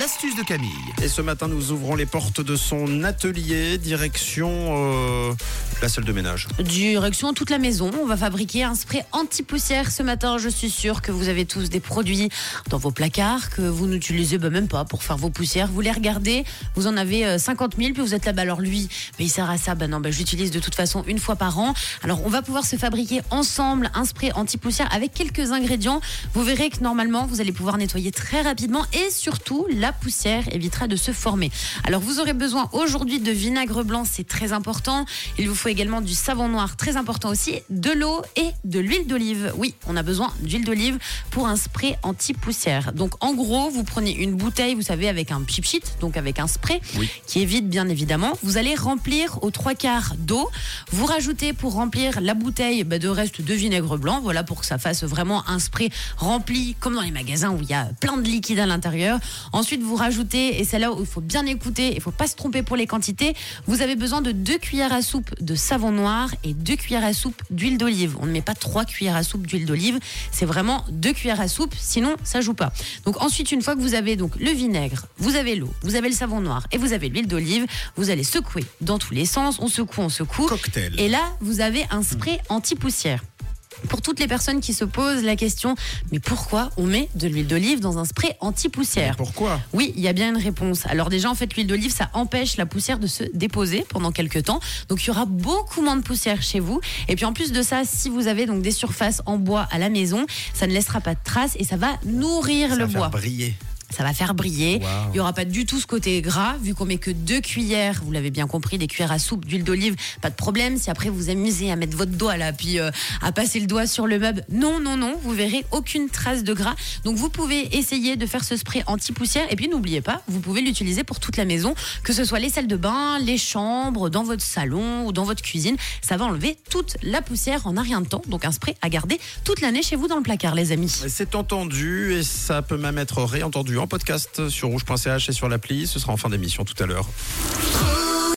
l'astuce de Camille. Et ce matin, nous ouvrons les portes de son atelier, direction euh, la salle de ménage. Direction toute la maison. On va fabriquer un spray anti-poussière ce matin. Je suis sûre que vous avez tous des produits dans vos placards que vous n'utilisez bah, même pas pour faire vos poussières. Vous les regardez, vous en avez euh, 50 000, puis vous êtes là, bah, alors lui, mais il sert à ça. Bah non, bah, j'utilise de toute façon une fois par an. Alors on va pouvoir se fabriquer ensemble un spray anti-poussière avec quelques ingrédients. Vous verrez que normalement, vous allez pouvoir nettoyer très rapidement et surtout, la poussière évitera de se former. Alors vous aurez besoin aujourd'hui de vinaigre blanc, c'est très important. Il vous faut également du savon noir, très important aussi, de l'eau et de l'huile d'olive. Oui, on a besoin d'huile d'olive pour un spray anti-poussière. Donc en gros, vous prenez une bouteille, vous savez, avec un pipchit, donc avec un spray Oui. qui est vide bien évidemment. Vous allez remplir aux trois quarts d'eau. Vous rajoutez pour remplir la bouteille bah, de reste de vinaigre blanc, voilà pour que ça fasse vraiment un spray rempli comme dans les magasins où il y a plein de liquide à l'intérieur. Ensuite, vous rajoutez, et c'est là où il faut bien écouter, il faut pas se tromper pour les quantités. Vous avez besoin de deux cuillères à soupe de savon noir et deux cuillères à soupe d'huile d'olive. On ne met pas trois cuillères à soupe d'huile d'olive, c'est vraiment deux cuillères à soupe, sinon ça joue pas. Donc ensuite, une fois que vous avez donc le vinaigre, vous avez l'eau, vous avez le savon noir et vous avez l'huile d'olive, vous allez secouer dans tous les sens. On secoue, on secoue. Cocktail. Et là, vous avez un spray anti-poussière. Pour toutes les personnes qui se posent la question, mais pourquoi on met de l'huile d'olive dans un spray anti-poussière? Pourquoi? Oui, il y a bien une réponse. Alors déjà, en fait, l'huile d'olive, ça empêche la poussière de se déposer pendant quelques temps. Donc, il y aura beaucoup moins de poussière chez vous. Et puis, en plus de ça, si vous avez donc des surfaces en bois à la maison, ça ne laissera pas de traces et ça va nourrir Ça le va faire bois. briller. Ça va faire briller. Il n'y aura pas du tout ce côté gras, vu qu'on met que deux cuillères, vous l'avez bien compris, des cuillères à soupe d'huile d'olive. Pas de problème. Si après vous amusez à mettre votre doigt là, puis euh, à passer le doigt sur le meuble, non, non, non, vous verrez aucune trace de gras. Donc vous pouvez essayer de faire ce spray anti-poussière. Et puis n'oubliez pas, vous pouvez l'utiliser pour toute la maison, que ce soit les salles de bain, les chambres, dans votre salon ou dans votre cuisine. Ça va enlever toute la poussière en un rien de temps. Donc un spray à garder toute l'année chez vous dans le placard, les amis. C'est entendu et ça peut même être réentendu en podcast sur rouge.ch et sur l'appli. Ce sera en fin d'émission tout à l'heure.